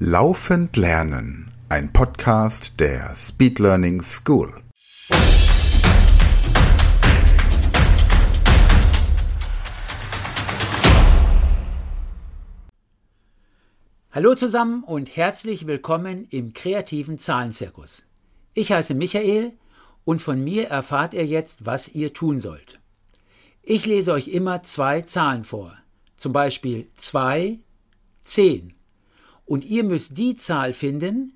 Laufend Lernen, ein Podcast der Speed Learning School. Hallo zusammen und herzlich willkommen im kreativen Zahlenzirkus. Ich heiße Michael und von mir erfahrt ihr jetzt, was ihr tun sollt. Ich lese euch immer zwei Zahlen vor, zum Beispiel 2, 10 und ihr müsst die Zahl finden,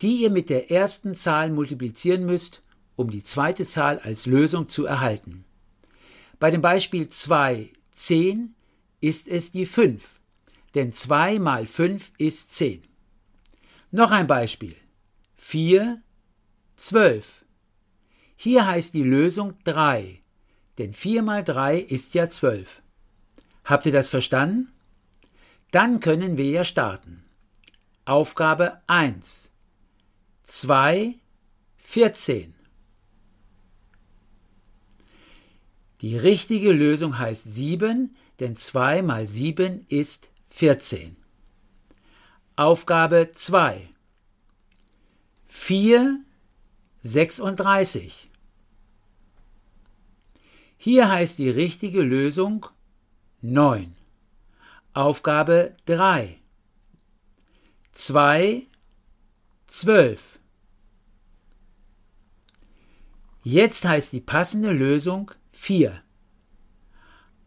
die ihr mit der ersten Zahl multiplizieren müsst, um die zweite Zahl als Lösung zu erhalten. Bei dem Beispiel 2, 10 ist es die 5, denn 2 mal 5 ist 10. Noch ein Beispiel. 4, 12. Hier heißt die Lösung 3, denn 4 mal 3 ist ja 12. Habt ihr das verstanden? Dann können wir ja starten. Aufgabe 1. 2, 14. Die richtige Lösung heißt 7, denn 2 mal 7 ist 14. Aufgabe 2. 4, 36. Hier heißt die richtige Lösung 9. Aufgabe 3. 2, 12. Jetzt heißt die passende Lösung 4.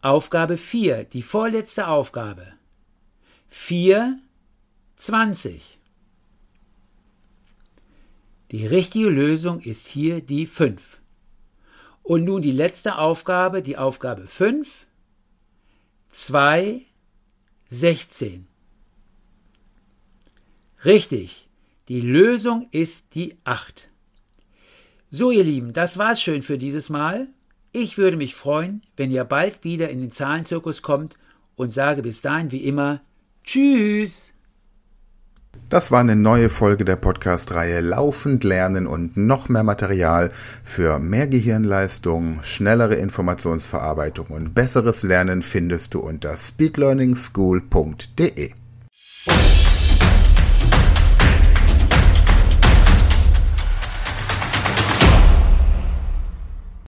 Aufgabe 4, die vorletzte Aufgabe. 4, 20. Die richtige Lösung ist hier die 5. Und nun die letzte Aufgabe, die Aufgabe 5. 2, 16. Richtig, die Lösung ist die 8. So, ihr Lieben, das war's schön für dieses Mal. Ich würde mich freuen, wenn ihr bald wieder in den Zahlenzirkus kommt und sage bis dahin wie immer Tschüss. Das war eine neue Folge der Podcast-Reihe Laufend lernen und noch mehr Material für mehr Gehirnleistung, schnellere Informationsverarbeitung und besseres Lernen findest du unter speedlearningschool.de.